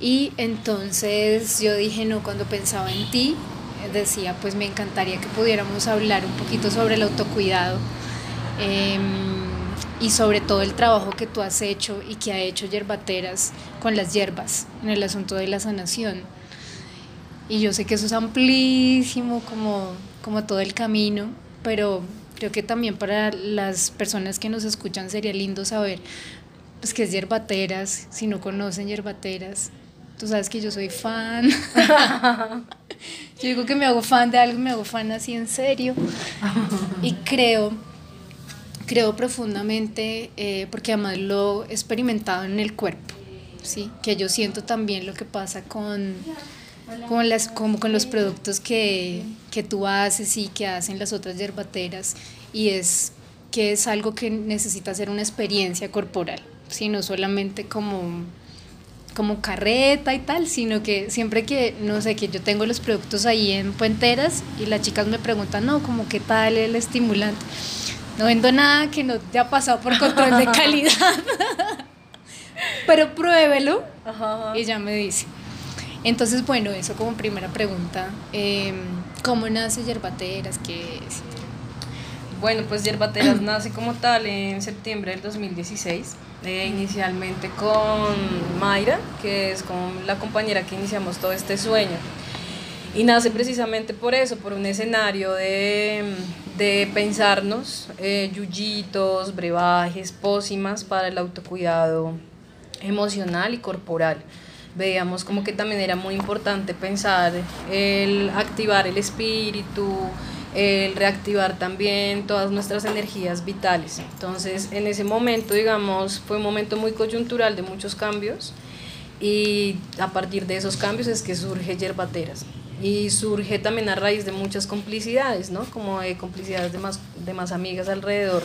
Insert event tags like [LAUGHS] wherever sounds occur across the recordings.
Y entonces yo dije, no, cuando pensaba en ti, decía, pues me encantaría que pudiéramos hablar un poquito sobre el autocuidado em, y sobre todo el trabajo que tú has hecho y que ha hecho Yerbateras con las hierbas en el asunto de la sanación. Y yo sé que eso es amplísimo como, como todo el camino, pero creo que también para las personas que nos escuchan sería lindo saber pues qué es Yerbateras, si no conocen Yerbateras. Tú sabes que yo soy fan. [LAUGHS] yo digo que me hago fan de algo, me hago fan así en serio. y creo, creo profundamente, eh, porque además lo he experimentado en el cuerpo, ¿sí? que yo siento también lo que pasa con, con, las, como con los productos que, que tú haces y que hacen las otras yerbateras, y es que es algo que necesita ser una experiencia corporal, ¿sí? no solamente como como carreta y tal, sino que siempre que, no sé, que yo tengo los productos ahí en Puenteras y las chicas me preguntan, no, como qué tal el estimulante. No vendo nada que no te ha pasado por control de [LAUGHS] calidad, pero pruébelo y ya me dice. Entonces, bueno, eso como primera pregunta, em, ¿cómo nace Yerbateras? ¿Qué es? Bueno, pues Yerbateras nace como tal en septiembre del 2016 eh, inicialmente con Mayra, que es con la compañera que iniciamos todo este sueño. Y nace precisamente por eso, por un escenario de, de pensarnos eh, yuyitos, brebajes, pócimas para el autocuidado emocional y corporal. Veíamos como que también era muy importante pensar el activar el espíritu, el reactivar también todas nuestras energías vitales. Entonces, en ese momento, digamos, fue un momento muy coyuntural de muchos cambios y a partir de esos cambios es que surge Yerbateras. Y surge también a raíz de muchas complicidades, ¿no? Como de complicidades de más, de más amigas alrededor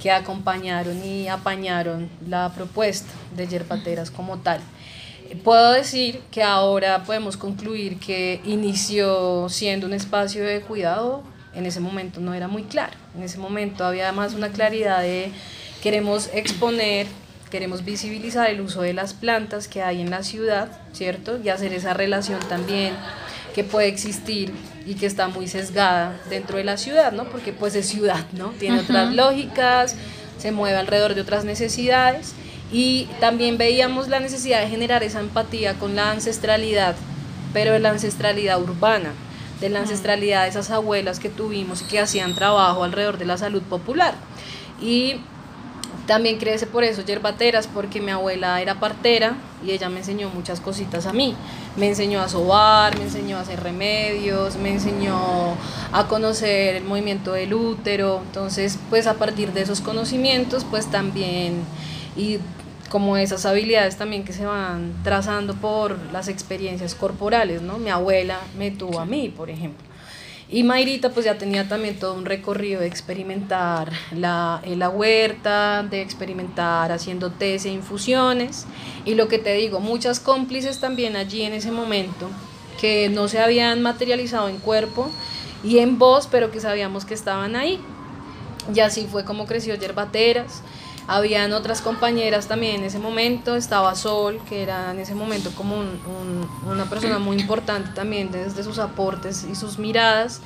que acompañaron y apañaron la propuesta de Yerbateras como tal. Puedo decir que ahora podemos concluir que inició siendo un espacio de cuidado en ese momento no era muy claro. En ese momento había más una claridad de queremos exponer, queremos visibilizar el uso de las plantas que hay en la ciudad, ¿cierto? Y hacer esa relación también que puede existir y que está muy sesgada dentro de la ciudad, ¿no? Porque pues es ciudad, ¿no? Tiene otras lógicas, se mueve alrededor de otras necesidades y también veíamos la necesidad de generar esa empatía con la ancestralidad, pero la ancestralidad urbana, de la ancestralidad de esas abuelas que tuvimos y que hacían trabajo alrededor de la salud popular. Y también crece por eso yerbateras, porque mi abuela era partera y ella me enseñó muchas cositas a mí. Me enseñó a sobar, me enseñó a hacer remedios, me enseñó a conocer el movimiento del útero. Entonces, pues a partir de esos conocimientos, pues también y como esas habilidades también que se van trazando por las experiencias corporales, ¿no? Mi abuela me tuvo a mí, por ejemplo. Y Mayrita pues ya tenía también todo un recorrido de experimentar la, la huerta, de experimentar haciendo tés e infusiones. Y lo que te digo, muchas cómplices también allí en ese momento que no se habían materializado en cuerpo y en voz, pero que sabíamos que estaban ahí. Y así fue como creció Yerbateras. Habían otras compañeras también en ese momento, estaba Sol, que era en ese momento como una persona muy importante también desde sus aportes y sus miradas,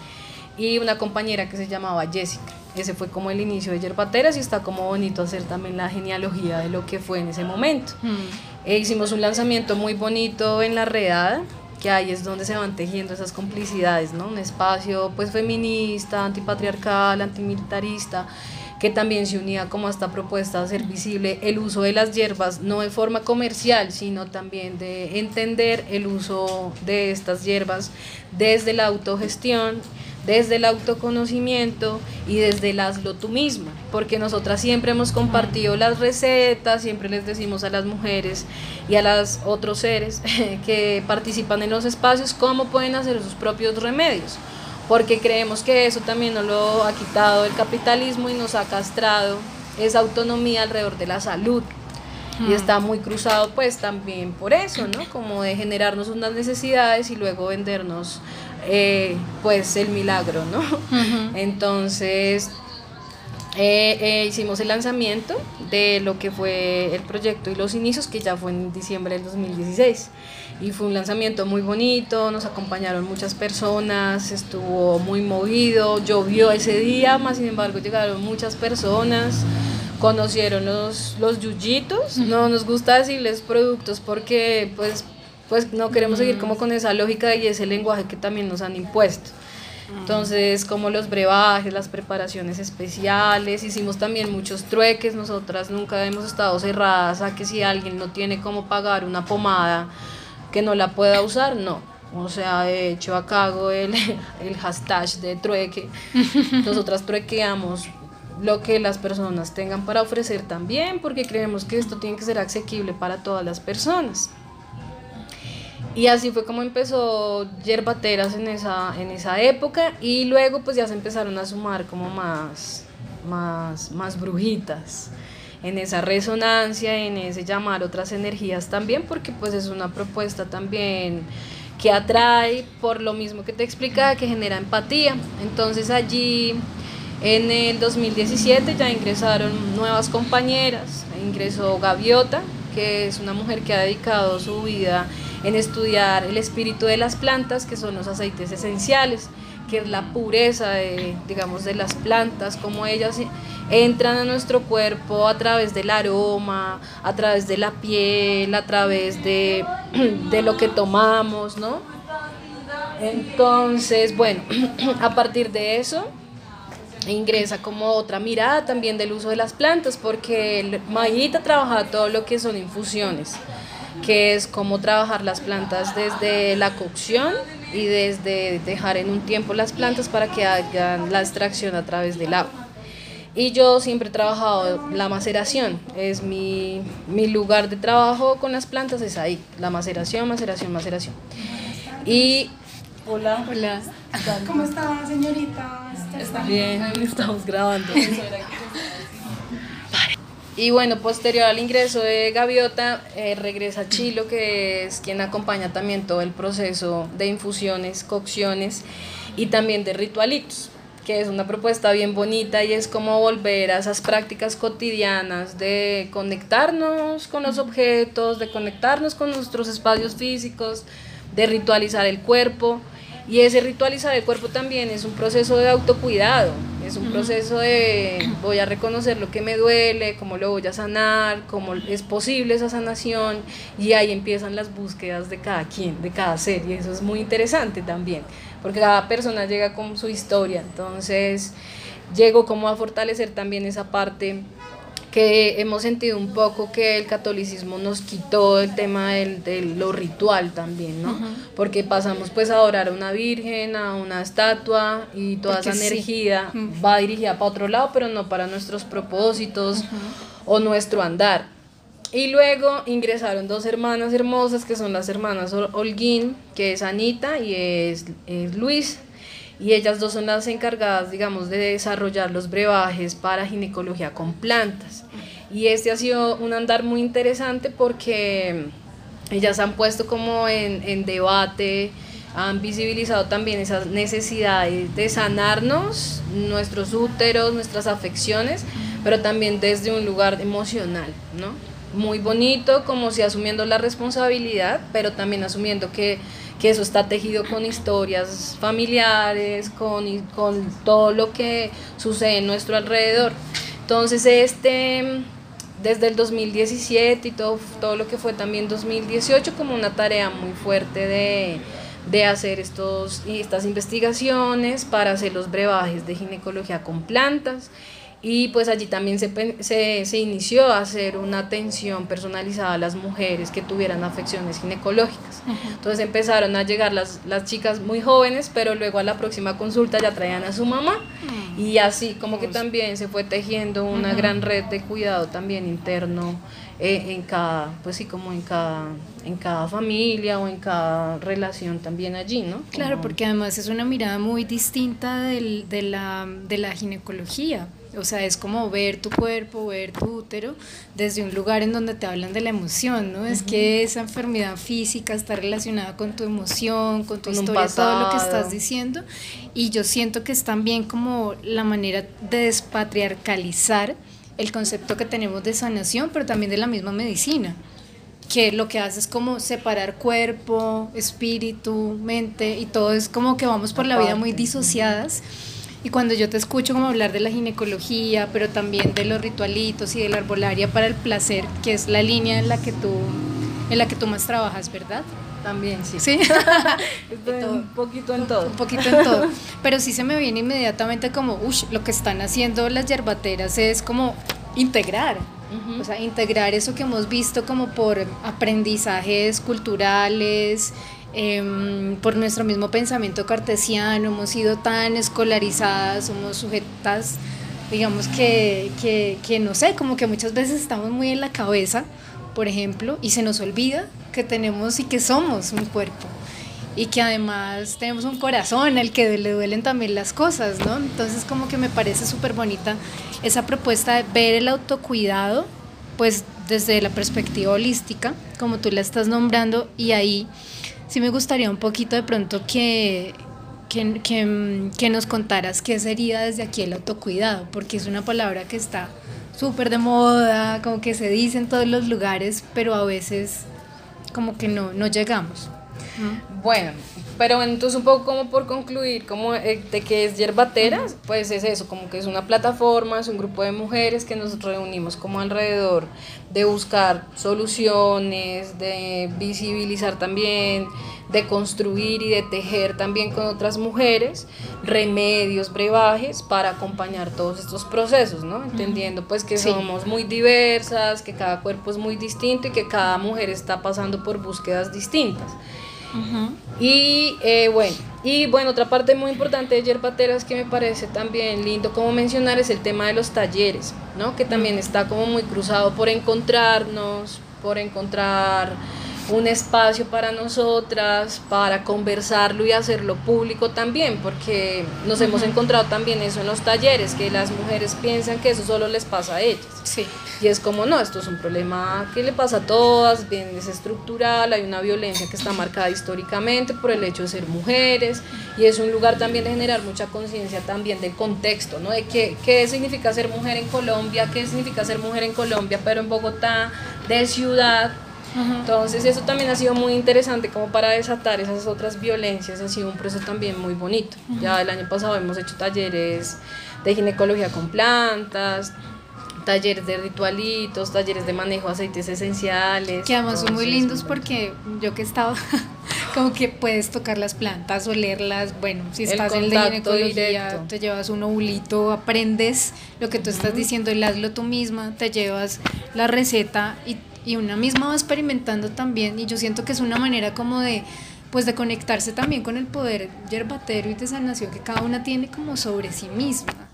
y una compañera que se llamaba Jessica. Ese fue como el inicio de Yerbateras y está como bonito hacer también la genealogía de lo que fue en ese momento. Hmm. E hicimos un lanzamiento muy bonito en la redada, que ahí es donde se van tejiendo esas complicidades, ¿no? Un espacio pues feminista, antipatriarcal, antimilitarista, que también se unía como a esta propuesta de hacer visible el uso de las hierbas, no de forma comercial, sino también de entender el uso de estas hierbas desde la autogestión, desde el autoconocimiento y desde el hazlo tú misma, porque nosotras siempre hemos compartido las recetas, siempre les decimos a las mujeres y a los otros seres [LAUGHS] que participan en los espacios cómo pueden hacer sus propios remedios porque creemos que eso también nos lo ha quitado el capitalismo y nos ha castrado esa autonomía alrededor de la salud. Y hmm. está muy cruzado pues también por eso, ¿no? Como de generarnos unas necesidades y luego vendernos eh, pues el milagro, ¿no? Entonces, eh, eh, hicimos el lanzamiento de lo que fue el proyecto y los inicios, que ya fue en diciembre del 2016. Y fue un lanzamiento muy bonito, nos acompañaron muchas personas, estuvo muy movido, llovió ese día, más sin embargo llegaron muchas personas, conocieron los, los yuyitos, no nos gusta decirles productos porque pues, pues no queremos seguir como con esa lógica y ese lenguaje que también nos han impuesto. Entonces, como los brebajes, las preparaciones especiales, hicimos también muchos trueques, nosotras nunca hemos estado cerradas a que si alguien no tiene cómo pagar una pomada que no la pueda usar, no. O sea, de hecho acá hago el, [LAUGHS] el hashtag de trueque. [LAUGHS] Nosotras truequeamos lo que las personas tengan para ofrecer también, porque creemos que esto tiene que ser asequible para todas las personas. Y así fue como empezó Yerbateras en esa, en esa época y luego pues ya se empezaron a sumar como más, más, más brujitas en esa resonancia, en ese llamar otras energías también, porque pues es una propuesta también que atrae por lo mismo que te explicaba, que genera empatía. Entonces allí en el 2017 ya ingresaron nuevas compañeras, ingresó Gaviota, que es una mujer que ha dedicado su vida en estudiar el espíritu de las plantas, que son los aceites esenciales, que es la pureza de, digamos, de las plantas, como ellas entran a nuestro cuerpo a través del aroma, a través de la piel, a través de, [CLEARS THROAT] de lo que tomamos, ¿no? Entonces, bueno, [CLEARS THROAT] a partir de eso ingresa como otra mirada también del uso de las plantas, porque Mayita trabaja todo lo que son infusiones que es cómo trabajar las plantas desde la cocción y desde dejar en un tiempo las plantas para que hagan la extracción a través del agua. Y yo siempre he trabajado la maceración, es mi, mi lugar de trabajo con las plantas, es ahí, la maceración, maceración, maceración. Y Hola. Hola. ¿Cómo está, señorita? ¿Está bien? Estamos grabando. [LAUGHS] Y bueno, posterior al ingreso de Gaviota, eh, regresa Chilo, que es quien acompaña también todo el proceso de infusiones, cocciones y también de ritualitos, que es una propuesta bien bonita y es como volver a esas prácticas cotidianas de conectarnos con los objetos, de conectarnos con nuestros espacios físicos, de ritualizar el cuerpo y ese ritualizar el cuerpo también es un proceso de autocuidado, es un proceso de voy a reconocer lo que me duele, cómo lo voy a sanar, cómo es posible esa sanación y ahí empiezan las búsquedas de cada quien, de cada ser y eso es muy interesante también, porque cada persona llega con su historia, entonces llego como a fortalecer también esa parte que hemos sentido un poco que el catolicismo nos quitó el tema del, de lo ritual también, ¿no? Porque pasamos pues a adorar a una virgen, a una estatua y toda esa energía va dirigida para otro lado, pero no para nuestros propósitos o nuestro andar. Y luego ingresaron dos hermanas hermosas que son las hermanas Holguín, que es Anita y es, es Luis y ellas dos son las encargadas, digamos, de desarrollar los brebajes para ginecología con plantas. Y este ha sido un andar muy interesante porque ellas han puesto como en, en debate, han visibilizado también esas necesidades de sanarnos, nuestros úteros, nuestras afecciones, pero también desde un lugar emocional, ¿no? Muy bonito, como si asumiendo la responsabilidad, pero también asumiendo que que eso está tejido con historias familiares, con, con todo lo que sucede en nuestro alrededor. Entonces, este, desde el 2017 y todo, todo lo que fue también 2018, como una tarea muy fuerte de, de hacer estos, estas investigaciones para hacer los brebajes de ginecología con plantas y pues allí también se, se, se, inició a hacer una atención personalizada a las mujeres que tuvieran afecciones ginecológicas. Entonces empezaron a llegar las, las chicas muy jóvenes, pero luego a la próxima consulta ya traían a su mamá mm. y así como que también se fue tejiendo una gran red de cuidado también interno eh, en cada, pues sí, como en cada, en cada familia o en cada relación también allí, ¿no? Claro, porque además es una mirada muy distinta del, de, la, de la ginecología O sea, es como ver tu cuerpo, ver tu útero desde un lugar en donde te hablan de la emoción, ¿no? Es que esa enfermedad física está relacionada con tu emoción, con tu historia, todo lo que estás diciendo. Y yo siento que es también como la manera de despatriarcalizar el concepto que tenemos de sanación, pero también de la misma medicina que lo que hace es como separar cuerpo, espíritu, mente y todo es como que vamos por la vida muy disociadas. Y cuando yo te escucho como hablar de la ginecología, pero también de los ritualitos y de la arbolaria para el placer, que es la línea en la que tú, en la que tú más trabajas, ¿verdad? También, sí. Sí. [LAUGHS] [LAUGHS] un poquito en todo. Un poquito en todo. Pero sí se me viene inmediatamente como, uff, lo que están haciendo las yerbateras es como integrar. O sea, integrar eso que hemos visto como por aprendizajes culturales, Em, por nuestro mismo pensamiento cartesiano, hemos sido tan escolarizadas, somos sujetas, digamos que, que, que, no sé, como que muchas veces estamos muy en la cabeza, por ejemplo, y se nos olvida que tenemos y que somos un cuerpo y que además tenemos un corazón al que le duelen también las cosas, ¿no? Entonces como que me parece súper bonita esa propuesta de ver el autocuidado, pues desde la perspectiva holística, como tú la estás nombrando, y ahí sí me gustaría un poquito de pronto que, que, que, nos contaras qué sería desde aquí el autocuidado, porque es una palabra que está súper de moda, como que se dice en todos los lugares, pero a veces como que no, no llegamos. Bueno, pero entonces un poco como por concluir, como eh, de que es Yerbateras, pues es eso, como que es una plataforma, es un grupo de mujeres que nos reunimos como alrededor de buscar soluciones, de visibilizar también, de construir y de tejer también con otras mujeres remedios, brebajes para acompañar todos estos procesos, ¿no? Entendiendo pues que somos muy diversas, que cada cuerpo es muy distinto y que cada mujer está pasando por búsquedas distintas. Y eh, bueno, y bueno, otra parte muy importante de Yerbateras que me parece también lindo como mencionar es el tema de los talleres, ¿no? Que también está como muy cruzado por encontrarnos, por encontrar un espacio para nosotras, para conversarlo y hacerlo público también, porque nos hemos encontrado también eso en los talleres, que las mujeres piensan que eso solo les pasa a ellas. Sí. Y es como, no, esto es un problema que le pasa a todas, bien es estructural, hay una violencia que está marcada históricamente por el hecho de ser mujeres, y es un lugar también de generar mucha conciencia también del contexto, ¿no? De qué, qué significa ser mujer en Colombia, qué significa ser mujer en Colombia, pero en Bogotá, de ciudad, entonces eso también ha sido muy interesante como para desatar esas otras violencias, ha sido un proceso también muy bonito. Ya el año pasado hemos hecho talleres de ginecología con plantas, talleres de ritualitos, talleres de manejo de aceites esenciales. Que además son muy lindos porque yo que he estado, [LAUGHS] como que puedes tocar las plantas, olerlas, bueno, si estás en el de ginecología, te llevas un ovulito, aprendes lo que tú estás diciendo y hazlo tú misma, te llevas la receta y y una misma va experimentando también y yo siento que es una manera como de pues de conectarse también con el poder yerbatero y de sanación que cada una tiene como sobre sí misma.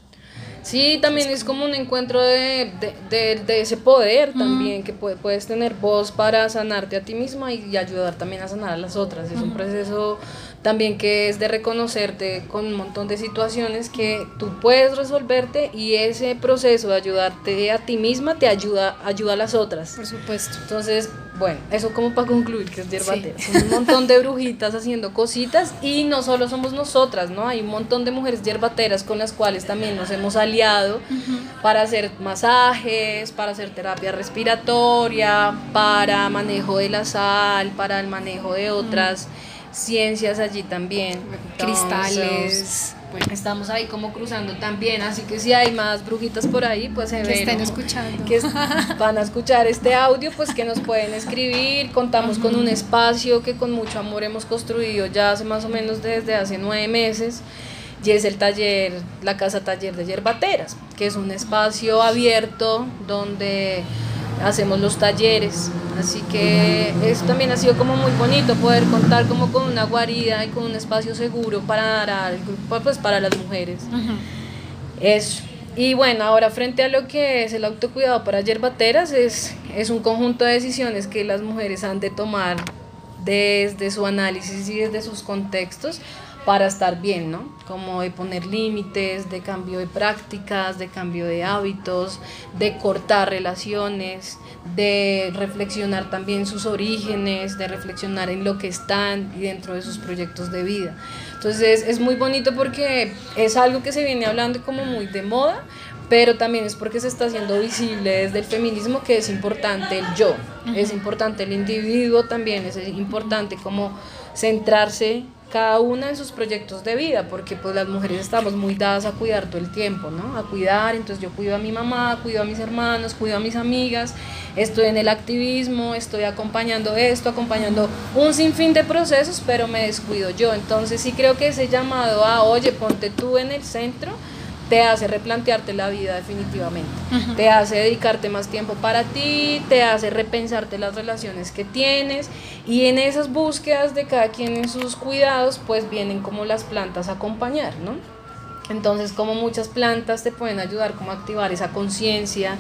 Sí, también es como un encuentro de, de, de, ese poder también, que puedes tener voz para sanarte a ti misma y, ayudar también a sanar a las otras. Es un proceso también que es de reconocerte con un montón de situaciones que tú puedes resolverte y ese proceso de ayudarte a ti misma te ayuda, ayuda a las otras. Por supuesto. Entonces, bueno, eso como para concluir que es yerbatera. Son un montón de brujitas haciendo cositas y no solo somos nosotras, ¿no? Hay un montón de mujeres yerbateras con las cuales también nos hemos aliado para hacer masajes, para hacer terapia respiratoria, para manejo de la sal, para el manejo de otras ciencias allí también. Cristales. estamos ahí como cruzando también, así que si hay más brujitas por ahí, pues se que estén escuchando. Que [LAUGHS] van a escuchar este audio, pues que nos pueden escribir. Contamos con un espacio que con mucho amor hemos construido ya hace más o menos desde hace nueve meses. Y es el taller, la casa taller de yerbateras, que es un espacio abierto donde hacemos los talleres. Así que eso también ha sido como muy bonito poder contar como con una guarida y con un espacio seguro para, el grupo, pues para las mujeres. Eso. Y bueno, ahora frente a lo que es el autocuidado para yerbateras, es, es un conjunto de decisiones que las mujeres han de tomar desde su análisis y desde sus contextos para estar bien, ¿no? Como de poner límites, de cambio de prácticas, de cambio de hábitos, de cortar relaciones, de reflexionar también sus orígenes, de reflexionar en lo que están y dentro de sus proyectos de vida. Entonces es muy bonito porque es algo que se viene hablando como muy de moda, pero también es porque se está haciendo visible desde el feminismo que es importante el yo, es importante el individuo también, es importante como centrarse cada una en sus proyectos de vida, porque pues las mujeres estamos muy dadas a cuidar todo el tiempo, ¿no? A cuidar, entonces yo cuido a mi mamá, cuido a mis hermanos, cuido a mis amigas, estoy en el activismo, estoy acompañando esto, acompañando un sinfín de procesos, pero me descuido yo. Entonces sí creo que ese llamado a, oye, ponte tú en el centro, te hace replantearte la vida definitivamente, te hace dedicarte más tiempo para ti, te hace repensarte las relaciones que tienes. Y en esas búsquedas de cada quien en sus cuidados pues vienen como las plantas a acompañar, ¿no? Entonces como muchas plantas te pueden ayudar como a activar esa conciencia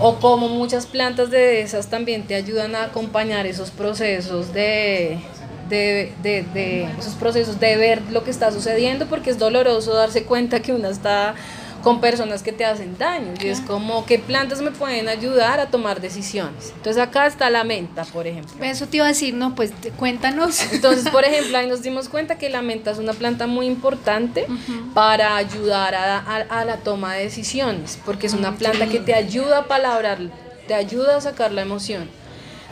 o como muchas plantas de esas también te ayudan a acompañar esos procesos de de, de, de, esos procesos de ver lo que está sucediendo porque es doloroso darse cuenta que una está con personas que te hacen daño y es como qué plantas me pueden ayudar a tomar decisiones. Entonces acá está la menta, por ejemplo. Eso te iba a decir, no, pues cuéntanos. Entonces, por [LAUGHS] ejemplo, ahí nos dimos cuenta que la menta es una planta muy importante para ayudar a, a, a, la toma de decisiones, porque es una planta que te ayuda a palabrar, te ayuda a sacar la emoción.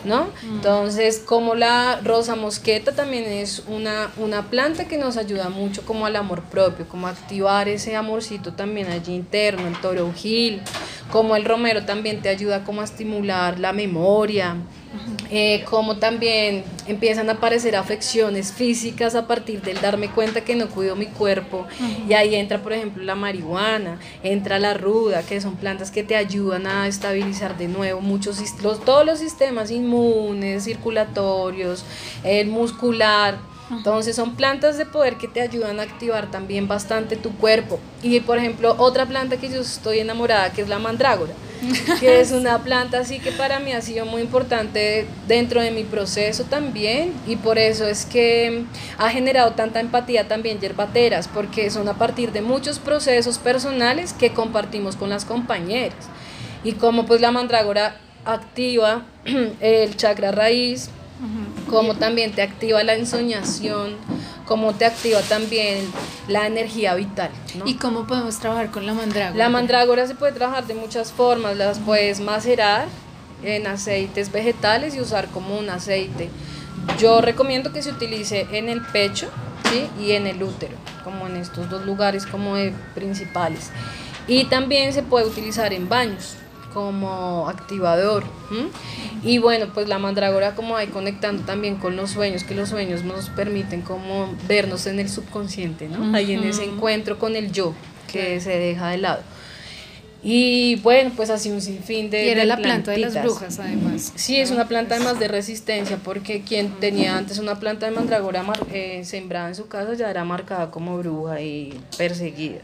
¿No? Entonces, como la rosa mosqueta también es una, una planta que nos ayuda mucho como al amor propio, como activar ese amorcito también allí interno, el toronjil, como el romero también te ayuda como a estimular la memoria, eh, como también empiezan a aparecer afecciones físicas a partir del darme cuenta que no cuido mi cuerpo y ahí entra por ejemplo la marihuana, entra la ruda, que son plantas que te ayudan a estabilizar de nuevo muchos los, todos los sistemas inmunes, circulatorios, el muscular. Entonces son plantas de poder que te ayudan a activar también bastante tu cuerpo. Y por ejemplo, otra planta que yo estoy enamorada, que es la mandrágora [LAUGHS] que es una planta así que para mí ha sido muy importante dentro de mi proceso también y por eso es que ha generado tanta empatía también yerbateras, porque son a partir de muchos procesos personales que compartimos con las compañeras. Y como pues la mandrágora activa [CLEARS THROAT] el chakra raíz, como también te activa la ensoñación, cómo te activa también la energía vital. ¿Y cómo podemos trabajar con la mandrágora? La mandrágora se puede trabajar de muchas formas, las puedes macerar en aceites vegetales y usar como un aceite. Yo recomiendo que se utilice en el pecho ¿sí? y en el útero, como en estos dos lugares como principales. Y también se puede utilizar en baños como activador. Y bueno, pues la mandrágora como ahí conectando también con los sueños, que los sueños nos permiten como vernos en el subconsciente, ¿no? Ahí en ese encuentro con el yo que se deja de lado. Y bueno, pues así un sinfín de. Y era la planta de las brujas, además. Sí, es una planta además de resistencia, porque quien tenía antes una planta de mandragora eh, sembrada en su casa ya era marcada como bruja y perseguida.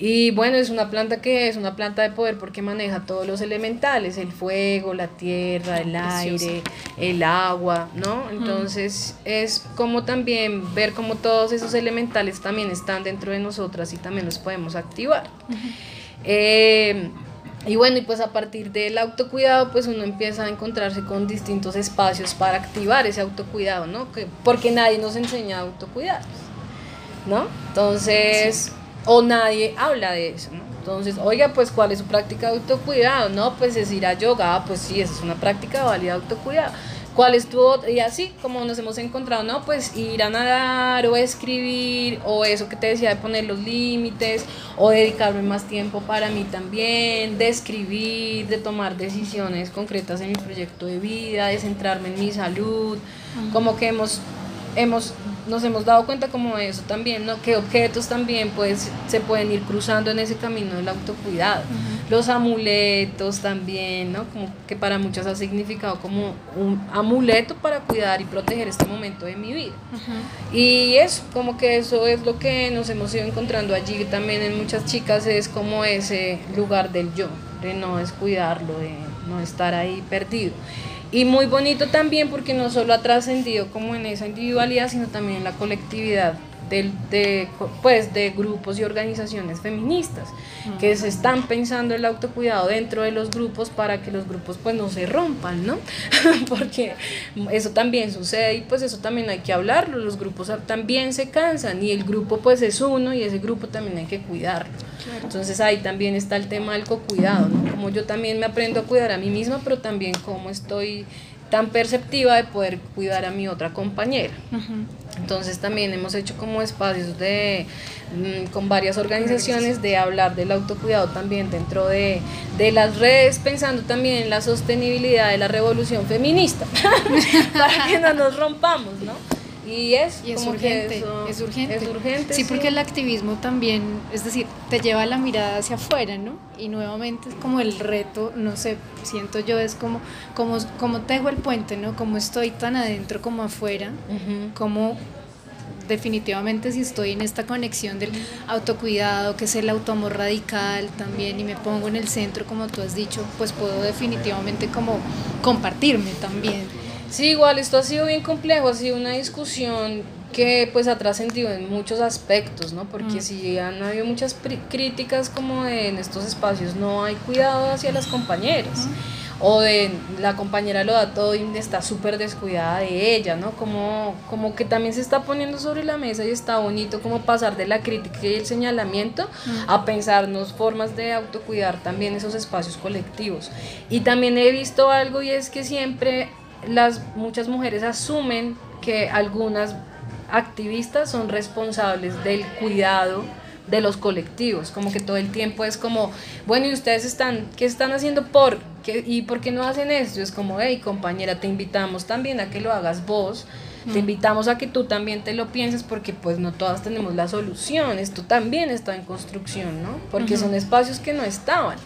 Y bueno, es una planta que es una planta de poder porque maneja todos los elementales, el fuego, la tierra, el aire, el agua, ¿no? Entonces es como también ver cómo todos esos elementales también están dentro de nosotras y también los podemos activar. Eh, y bueno, y pues a partir del autocuidado, pues uno empieza a encontrarse con distintos espacios para activar ese autocuidado, ¿no? Que, porque nadie nos enseña a autocuidarnos, ¿no? Entonces o nadie habla de eso, ¿no? Entonces, oiga, pues, ¿cuál es su práctica de autocuidado? No, pues es ir a yoga, ah, pues sí, esa es una práctica válida de autocuidado. ¿Cuál es tu otro? Y así, como nos hemos encontrado, ¿no? Pues ir a nadar o escribir, o eso que te decía de poner los límites, o dedicarme más tiempo para mí también, de escribir, de tomar decisiones concretas en mi proyecto de vida, de centrarme en mi salud, como que hemos hemos, nos hemos dado cuenta como de eso también, ¿no? Que objetos también pues, se pueden ir cruzando en ese camino del autocuidado. Los amuletos también, ¿no? Como que para muchas ha significado como un amuleto para cuidar y proteger este momento de mi vida. Y eso, como que eso es lo que nos hemos ido encontrando allí también en muchas chicas, es como ese lugar del yo, de no descuidarlo, de no estar ahí perdido. Y muy bonito también porque no solo ha trascendido como en esa individualidad, sino también en la colectividad de, pues, de grupos y organizaciones feministas que se están pensando el autocuidado dentro de los grupos para que los grupos pues no se rompan, ¿no? [LAUGHS] Porque eso también sucede y pues eso también hay que hablarlo, los grupos también se cansan y el grupo pues es uno y ese grupo también hay que cuidarlo. Entonces ahí también está el tema del co-cuidado, ¿no? Como yo también me aprendo a cuidar a mí misma, pero también cómo estoy tan perceptiva de poder cuidar a mi otra compañera. Entonces también hemos hecho como espacios de mm, con varias organizaciones de hablar del autocuidado también dentro de, de las redes, pensando también en la sostenibilidad de la revolución feminista, [LAUGHS] para que no nos rompamos, ¿no? Y es, es urgente, es urgente. Es urgente. Sí, porque el activismo también, es decir, te lleva la mirada hacia afuera, ¿no? Y nuevamente es como el reto, no sé, siento yo, es como, como, como tejo el puente, ¿no? Como estoy tan adentro como afuera, como definitivamente si estoy en esta conexión del autocuidado, que es el automor radical también, y me pongo en el centro, como tú has dicho, pues puedo definitivamente como compartirme también Sí, igual esto ha sido bien complejo, ha sido una discusión que pues ha trascendido en muchos aspectos, ¿no? Porque mm. si han habido muchas críticas como en estos espacios no hay cuidado hacia las compañeras. O de la compañera lo da todo y está súper descuidada de ella, ¿no? Como, como que también se está poniendo sobre la mesa y está bonito como pasar de la crítica y el señalamiento mm. a pensarnos formas de autocuidar también esos espacios colectivos. Y también he visto algo y es que siempre las muchas mujeres asumen que algunas activistas son responsables del cuidado de los colectivos, como que todo el tiempo es como, bueno, y ustedes están, ¿qué están haciendo por? ¿Qué, ¿Y por qué no hacen esto? Es como, hey, compañera, te invitamos también a que lo hagas vos, te mm. invitamos a que tú también te lo pienses porque pues no todas tenemos la solución, esto también está en construcción, ¿no? Porque son espacios que no estaban.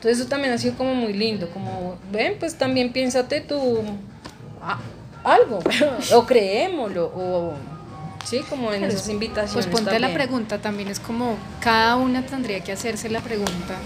Entonces eso también ha sido como muy lindo, como, ven, pues también piénsate tú algo, [LAUGHS] o creémoslo, o sí, como en esas invitaciones. Pues ponte la pregunta, también es como cada una tendría que hacerse la pregunta.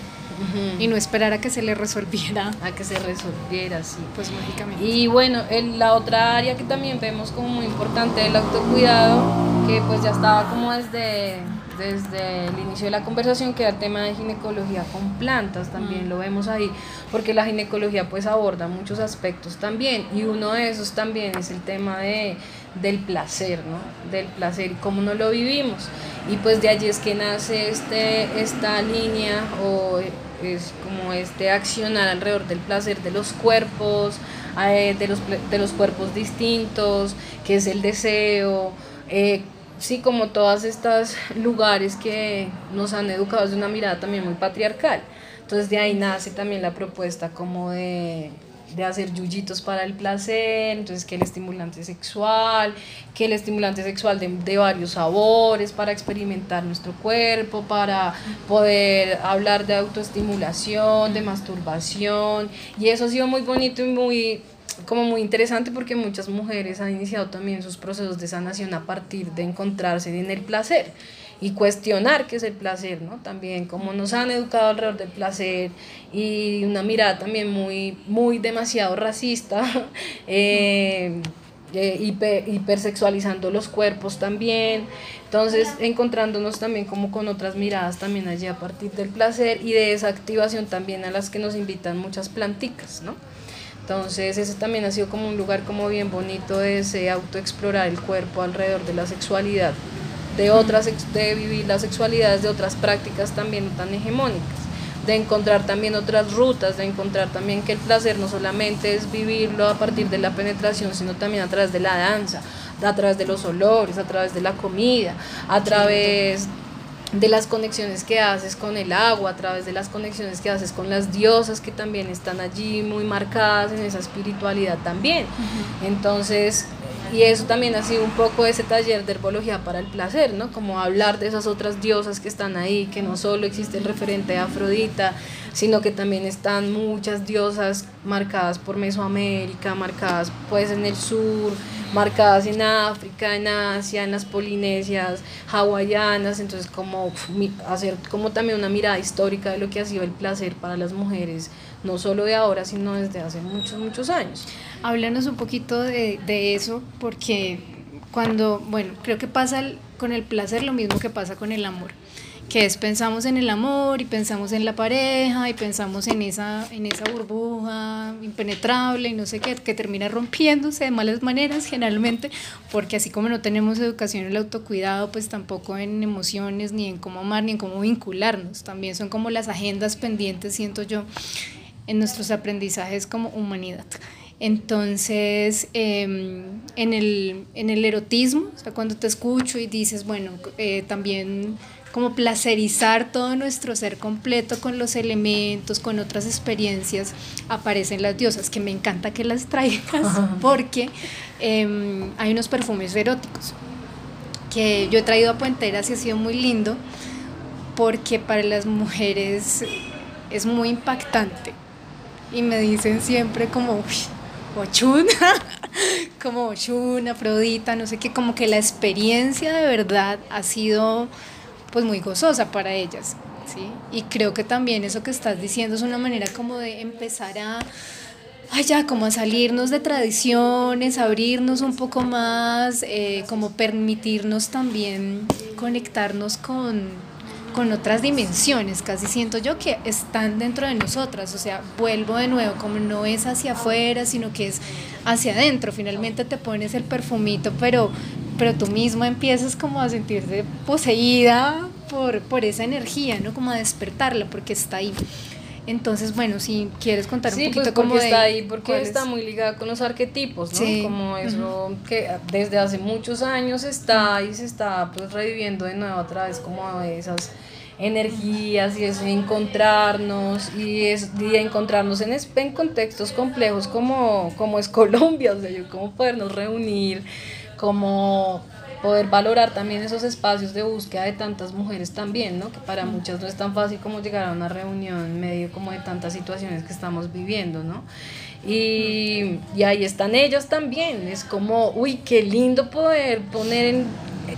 Y no esperar a que se le resolviera. A que se resolviera, sí. Pues mágicamente. Y bueno, el, la otra área que también vemos como muy importante, el autocuidado, que pues ya estaba como desde desde el inicio de la conversación, que el tema de ginecología con plantas, también mm. lo vemos ahí, porque la ginecología pues aborda muchos aspectos también, y uno de esos también es el tema de, del placer, ¿no? Del placer y cómo no lo vivimos. Y pues de allí es que nace este, esta línea o es como este accionar alrededor del placer de los cuerpos, eh, de, los, de los cuerpos distintos, que es el deseo, eh, sí, como todas estas lugares que nos han educado desde una mirada también muy patriarcal. Entonces de ahí nace también la propuesta como de, de hacer yuyitos para el placer, entonces que el estimulante sexual, que el estimulante sexual de, de, varios sabores para experimentar nuestro cuerpo, para poder hablar de autoestimulación, de masturbación, y eso ha sido muy bonito y muy como muy interesante porque muchas mujeres han iniciado también sus procesos de sanación a partir de encontrarse en el placer y cuestionar qué es el placer, ¿no? También como nos han educado alrededor del placer y una mirada también muy, muy demasiado racista, [LAUGHS] eh, eh, hiper, hipersexualizando los cuerpos también, entonces encontrándonos también como con otras miradas también allí a partir del placer y de esa activación también a las que nos invitan muchas planticas, ¿no? Entonces ese también ha sido como un lugar como bien bonito de ese autoexplorar el cuerpo alrededor de la sexualidad, de otras, de vivir las sexualidades de otras prácticas también tan hegemónicas, de encontrar también otras rutas, de encontrar también que el placer no solamente es vivirlo a partir de la penetración, sino también a través de la danza, a través de los olores, a través de la comida, a través de las conexiones que haces con el agua, a través de las conexiones que haces con las diosas que también están allí muy marcadas en esa espiritualidad también. Entonces, y eso también ha sido un poco ese taller de herbología para el placer, ¿no? Como hablar de esas otras diosas que están ahí, que no solo existe el referente de Afrodita, sino que también están muchas diosas marcadas por Mesoamérica, marcadas pues en el sur, marcadas en África, en Asia, en las Polinesias, hawaianas, entonces como hacer como también una mirada histórica de lo que ha sido el placer para las mujeres, no solo de ahora, sino desde hace muchos, muchos años. Háblanos un poquito de, de eso, porque cuando, bueno, creo que pasa con el placer lo mismo que pasa con el amor que es pensamos en el amor y pensamos en la pareja y pensamos en esa, en esa burbuja impenetrable y no sé qué, que termina rompiéndose de malas maneras generalmente, porque así como no tenemos educación en el autocuidado, pues tampoco en emociones, ni en cómo amar, ni en cómo vincularnos. También son como las agendas pendientes, siento yo, en nuestros aprendizajes como humanidad. Entonces, em, en, el, en el erotismo, o sea, cuando te escucho y dices, bueno, eh, también como placerizar todo nuestro ser completo con los elementos, con otras experiencias, aparecen las diosas, que me encanta que las traigas, porque em, hay unos perfumes eróticos que yo he traído a Puenteras y ha sido muy lindo, porque para las mujeres es muy impactante. Y me dicen siempre como, uy, Ochun, [LAUGHS] como Ochun, Afrodita, no sé qué, como que la experiencia de verdad ha sido pues muy gozosa para ellas, ¿sí? Y creo que también eso que estás diciendo es una manera como de empezar a, ya, como a salirnos de tradiciones, abrirnos un poco más, eh, como permitirnos también conectarnos con, con otras dimensiones, casi siento yo que están dentro de nosotras, o sea, vuelvo de nuevo, como no es hacia afuera, sino que es hacia adentro, finalmente te pones el perfumito, pero pero tú mismo empiezas como a sentirte poseída por, por esa energía, ¿no? Como a despertarla, porque está ahí. Entonces, bueno, si quieres contar un poquito pues cómo está ahí, porque está muy ligada con los arquetipos, ¿no? Como eso que desde hace muchos años está y se está pues reviviendo de nuevo a través como esas energías y eso, encontrarnos y, es, y encontrarnos en, en contextos complejos como, como es [LAUGHS] Colombia, o sea, yo cómo podernos reunir como poder valorar también esos espacios de búsqueda de tantas mujeres también, ¿no? Que para muchas no es tan fácil como llegar a una reunión en medio como de tantas situaciones que estamos viviendo, ¿no? Y, y ahí están ellas también, es como, uy, qué lindo poder poner en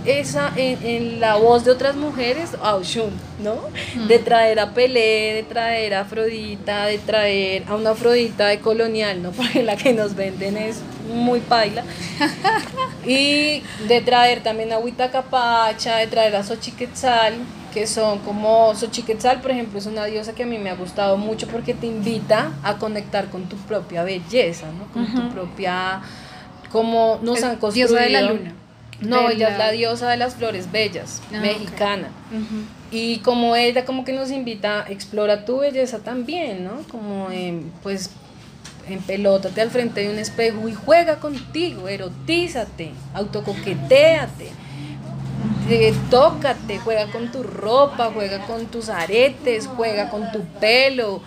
esa en, la voz de otras mujeres a Oshun, ¿no? De traer a Pelé, de traer a Afrodita, de traer a una Afrodita de colonial, ¿no? [LAUGHS] Porque la que nos venden es muy paila. [LAUGHS] y de traer también a Huitacapacha, de traer a Xochiquetzal, que son como Xochiquetzal, por ejemplo, es una diosa que a mí me ha gustado mucho porque te invita a conectar con tu propia belleza, ¿no? Con tu propia como nos han construido. Diosa de la luna. No, ella es la diosa de las flores bellas, ah, mexicana. Y como ella como que nos invita, explora tu belleza también, ¿no? Como pues empelótate al frente de un espejo y juega contigo, erotízate, autocoqueteate, eh, tócate, juega con tu ropa, juega con tus aretes, juega con tu pelo,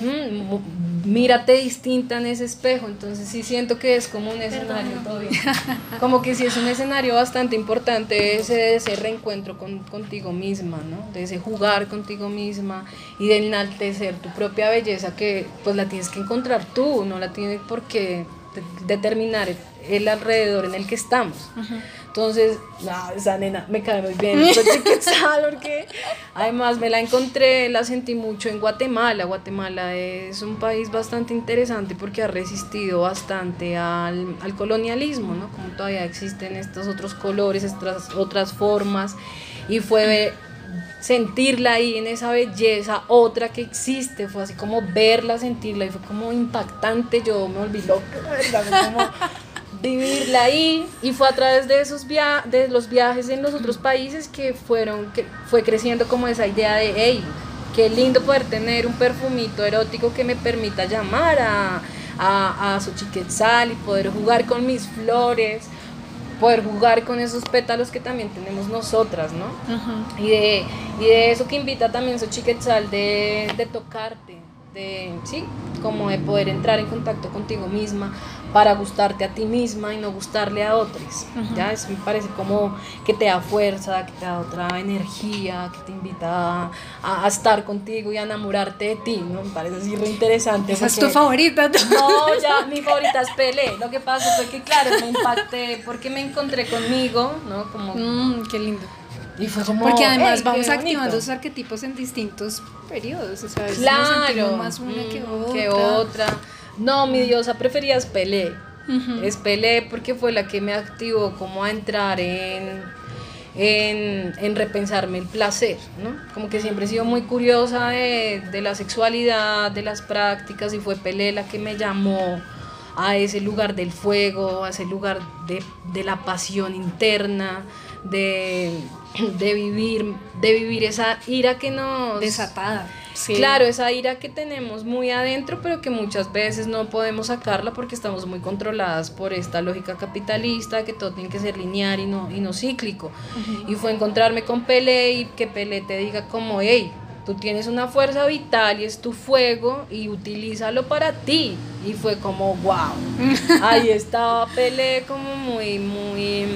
mm, mírate distinta en ese espejo, entonces sí siento que es como un escenario todavía, como que sí es un escenario bastante importante ese, ese reencuentro con, contigo misma, ¿no? De ese jugar contigo misma y de enaltecer tu propia belleza que pues la tienes que encontrar tú, no la tienes por qué determinar el alrededor en el que estamos. Entonces, no, esa nena me cae muy bien, [LAUGHS] porque además me la encontré, la sentí mucho en Guatemala. Guatemala es un país bastante interesante porque ha resistido bastante al, al colonialismo, ¿no? Como todavía existen estos otros colores, estas otras formas, y fue sentirla ahí en esa belleza, otra que existe, fue así como verla, sentirla, y fue como impactante, yo me volví loca, ¿verdad? como vivirla ahí y fue a través de esos via de los viajes en los otros países que fueron que fue creciendo como esa idea de hey qué lindo poder tener un perfumito erótico que me permita llamar a a, a Xochiquetzal y poder jugar con mis flores poder jugar con esos pétalos que también tenemos nosotras, ¿no? y, de, y de eso que invita también Xochiquetzal de, de tocarte, de, sí, como de poder entrar en contacto contigo misma para gustarte a ti misma y no gustarle a otros. Ya eso me parece como que te da fuerza, que te da otra energía, que te invita a, estar contigo y a enamorarte de ti, ¿no? Me parece así re interesante. Esa es tu favorita. No, ya mi favorita es Pelé. Lo que pasa fue que claro, me impacté porque me encontré conmigo, ¿no? Como mm, qué lindo. Y fue como, Porque además vamos activando esos arquetipos en distintos periodos. O sea, claro, más una que otra. Que otra. No, mi diosa preferida es Pelé. Es Pelé porque fue la que me activó como a entrar en, en, repensarme el placer, ¿no? Como que siempre he sido muy curiosa de, de la sexualidad, de las prácticas, y fue Pelé la que me llamó a ese lugar del fuego, a ese lugar de, de la pasión interna, de, [COUGHS] de, vivir, de vivir esa ira que nos... Desatada. Claro, esa ira que tenemos muy adentro, pero que muchas veces no podemos sacarla porque estamos muy controladas por esta lógica capitalista, que todo tiene que ser lineal y no, y no cíclico. Y fue encontrarme con Pelé y que Pelé te diga como, hey, tú tienes una fuerza vital y es tu fuego y utilízalo para ti. Y fue como, wow. [LAUGHS] Ahí estaba Pelé como muy, muy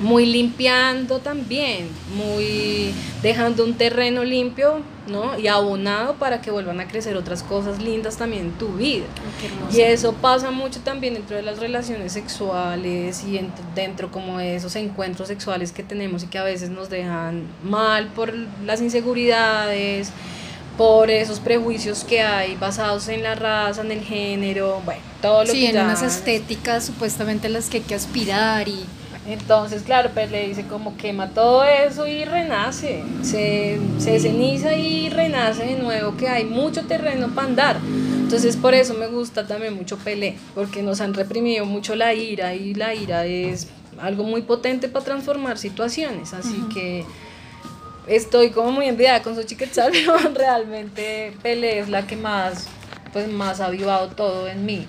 muy limpiando también, muy dejando un terreno limpio, ¿no? Y abonado para que vuelvan a crecer otras cosas lindas también en tu vida. Y eso pasa mucho también dentro de las relaciones sexuales y dentro como de esos encuentros sexuales que tenemos y que a veces nos dejan mal por las inseguridades, por esos prejuicios que hay basados en la raza, en el género, bueno, todo lo que Sí, en unas estéticas supuestamente las que hay que aspirar y entonces, claro, pues le dice como quema todo eso y renace, se, se ceniza y renace de nuevo, que hay mucho terreno para andar. Entonces, por eso me gusta también mucho Pelé, porque nos han reprimido mucho la ira y la ira es algo muy potente para transformar situaciones. Así que estoy como muy enviada con su chiquetzal, [LAUGHS] pero realmente Pelé es la que más, pues, más ha avivado todo en mí.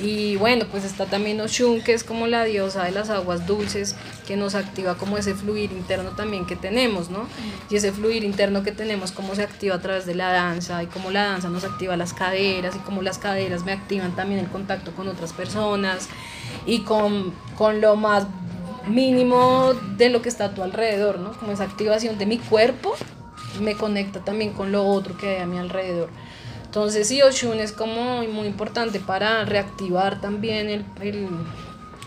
Y bueno, pues está también Oshun, que es como la diosa de las aguas dulces, que nos activa como ese fluir interno también que tenemos, ¿no? Y ese fluir interno que tenemos, cómo se activa a través de la danza, y cómo la danza nos activa las caderas, y cómo las caderas me activan también el contacto con otras personas, y con, con lo más mínimo de lo que está a tu alrededor, ¿no? Como esa activación de mi cuerpo me conecta también con lo otro que hay a mi alrededor. Entonces sí, Oshun es como muy importante para reactivar también el,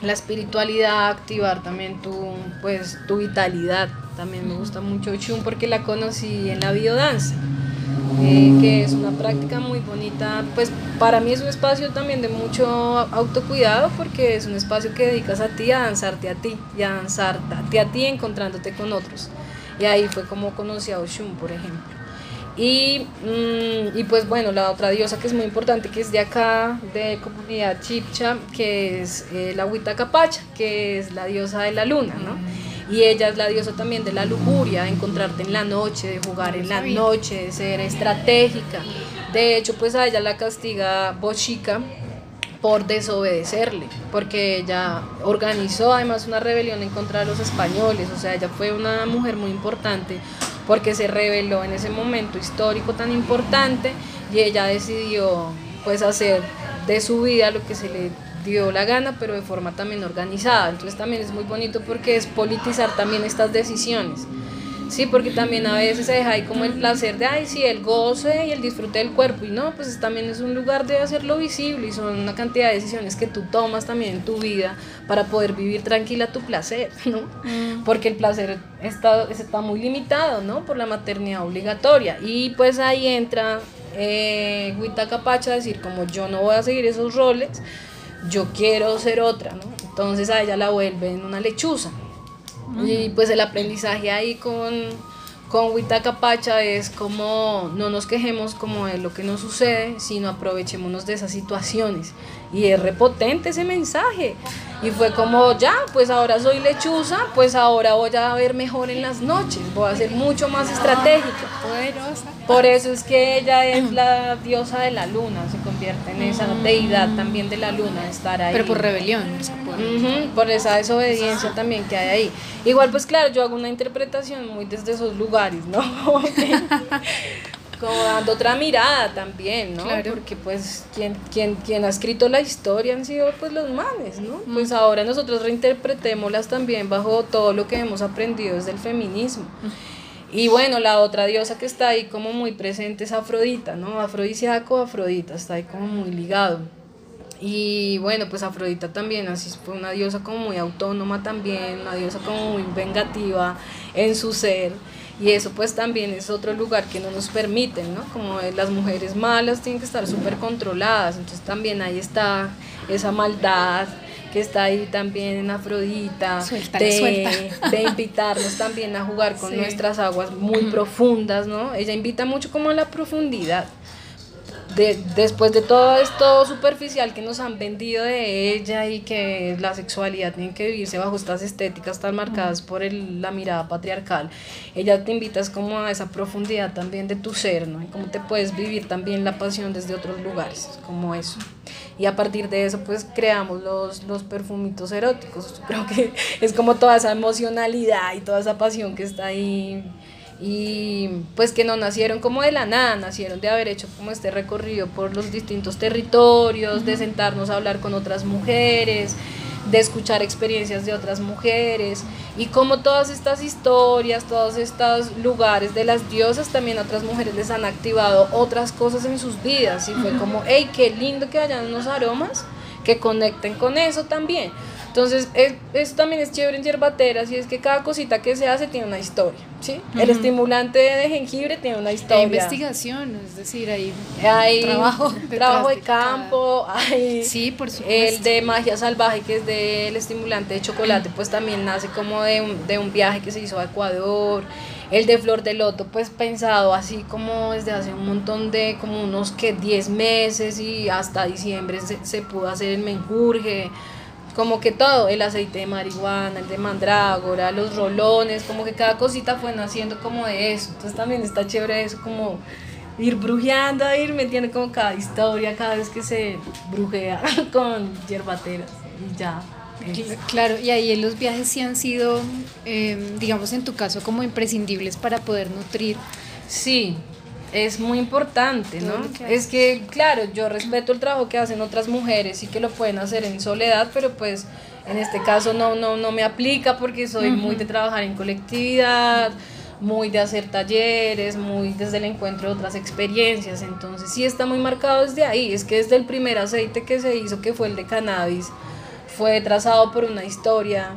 la espiritualidad, activar también tu, pues, tu vitalidad. También me gusta mucho Oshun porque la conocí en la biodanza. Eh, que es una práctica muy bonita, pues para mí es un espacio también de mucho autocuidado porque es un espacio que dedicas a ti, a danzarte a ti y a danzarte a ti encontrándote con otros. Y ahí fue como conocí a Oshun, por ejemplo. Y, mm, y, pues bueno, la otra diosa que es muy importante, que es de acá, de comunidad chipcha, que es eh, la Huitacapacha, que es la diosa de la luna, ¿no? Y ella es la diosa también de la lujuria, de encontrarte en la noche, de jugar en la noche, de ser estratégica. De hecho, pues a ella la castiga Bochica por desobedecerle, porque ella organizó además una rebelión en contra de los españoles, o sea, ella fue una mujer muy importante porque se reveló en ese momento histórico tan importante y ella decidió pues hacer de su vida lo que se le dio la gana, pero de forma también organizada. Entonces también es muy bonito porque es politizar también estas decisiones. Sí, porque también a veces se deja ahí como el placer de, ay, sí, el goce y el disfrute del cuerpo. Y no, pues también es un lugar de hacerlo visible y son una cantidad de decisiones que tú tomas también en tu vida para poder vivir tranquila tu placer, [LAUGHS] ¿no? Mm. Porque el placer está, está muy limitado, ¿no? Por la maternidad obligatoria. Y pues ahí entra eh, Huita Capacha a decir, como yo no voy a seguir esos roles, yo quiero ser otra, ¿no? Entonces a ella la vuelven una lechuza. Y pues el aprendizaje ahí con, con Huitacapacha es como no nos quejemos como de lo que nos sucede, sino aprovechémonos de esas situaciones. Y es repotente ese mensaje. Y fue como, ya, pues ahora soy lechuza, pues ahora voy a ver mejor en las noches, voy a ser mucho más estratégica. Por eso es que ella es la diosa de la luna, se convierte en esa deidad también de la luna, estar ahí. Pero por rebelión, por... esa desobediencia también que hay ahí. Igual, pues claro, yo hago una interpretación muy desde esos lugares, ¿no? [LAUGHS] como dando otra mirada también, ¿no? Porque pues quien, quien, quien ha escrito la historia han sido pues los manes, ¿no? Pues ahora nosotros reinterpretémoslas también bajo todo lo que hemos aprendido desde el feminismo. Y bueno, la otra diosa que está ahí como muy presente es Afrodita, ¿no? Afrodisiaco, Afrodita, está ahí como muy ligado. Y bueno, pues Afrodita también, así fue una diosa como muy autónoma también, una diosa como muy vengativa en su ser. Y eso pues también es otro lugar que no nos permiten, ¿no? Como las mujeres malas tienen que estar súper controladas, entonces también ahí está esa maldad que está ahí también en Afrodita, de, de, invitarnos también a jugar con [LAUGHS] nuestras aguas muy profundas, ¿no? Ella invita mucho como a la profundidad después de todo esto superficial que nos han vendido de ella y que la sexualidad tiene que vivirse bajo estas estéticas tan marcadas por la mirada patriarcal, ella te invitas como a esa profundidad también de tu ser, ¿no? Y cómo te puedes vivir también la pasión desde otros lugares, como eso. Y a partir de eso, pues creamos los, los perfumitos eróticos. [LAUGHS] Creo que es como toda esa emocionalidad y toda esa pasión que está ahí y pues que no nacieron como de la nada, nacieron de haber hecho como este recorrido por los distintos territorios, de sentarnos a hablar con otras mujeres, de escuchar experiencias de otras mujeres. Y como todas estas historias, todos estos lugares de las diosas también a otras mujeres les han activado otras cosas en sus vidas. Y fue como, hey, qué lindo que hayan unos aromas que conecten con eso también. Entonces, eso también es chévere en yerbateras y es que cada cosita que se hace tiene una historia, ¿sí? El estimulante de jengibre tiene una historia. Hay investigación, es decir, hay, hay trabajo, [LAUGHS] trabajo de, campo, hay sí, por el de magia salvaje que es del estimulante de chocolate, pues también nace como de un, de un viaje que se hizo a Ecuador. El de flor de loto, pues pensado así como desde hace un montón de, como unos que 10 meses y hasta diciembre se, se pudo hacer el menjurje como que todo, el aceite de marihuana, el de mandrágora, los rolones, como que cada cosita fue naciendo como de eso. Entonces también está chévere eso, como ir brujeando, ir metiendo como cada historia, cada vez que se brujea [LAUGHS] con yerbateras y ya. Claro, y ahí los viajes sí han sido, em, digamos en tu caso, como imprescindibles para poder nutrir. Sí, es muy importante, ¿no? Es que, claro, yo respeto el trabajo que hacen otras mujeres y que lo pueden hacer en soledad, pero pues en este caso no, no, no me aplica porque soy muy de trabajar en colectividad, muy de hacer talleres, muy desde el encuentro de otras experiencias, entonces sí está muy marcado desde ahí, es que desde el primer aceite que se hizo, que fue el de cannabis, fue trazado por una historia,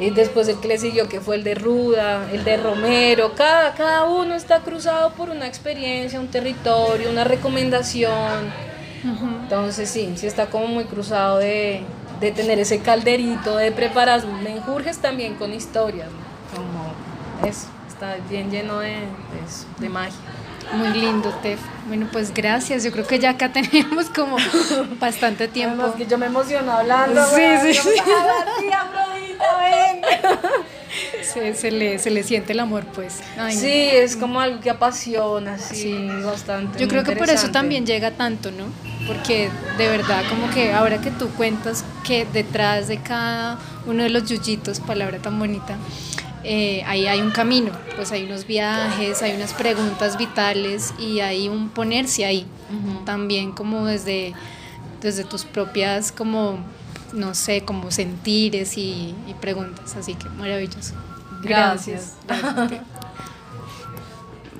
y después el que le siguió que fue el de Ruda, el de Romero, cada, cada uno está cruzado por una experiencia, un territorio, una recomendación. Entonces sí, sí está como muy cruzado de, tener ese calderito de preparar menjurjes también con historias, como eso, está bien lleno de, de magia. Muy lindo, Tef. Bueno, pues gracias. Yo creo que ya acá [LAUGHS] tenemos como bastante tiempo. Además que yo me emociono hablando. Sí, sí, sí. [LAUGHS] Se, se, le, se le siente el amor, pues. sí, es como algo que apasiona, sí, bastante. Yo creo que por eso también llega tanto, ¿no? Porque de verdad, como que ahora que tú cuentas que detrás de cada uno de los yuyitos, palabra tan bonita, eh, ahí hay un camino, pues hay unos viajes, hay unas preguntas vitales y hay un ponerse ahí, también como desde, desde tus propias como no sé, como sentires y, y preguntas. Así que maravilloso. Gracias.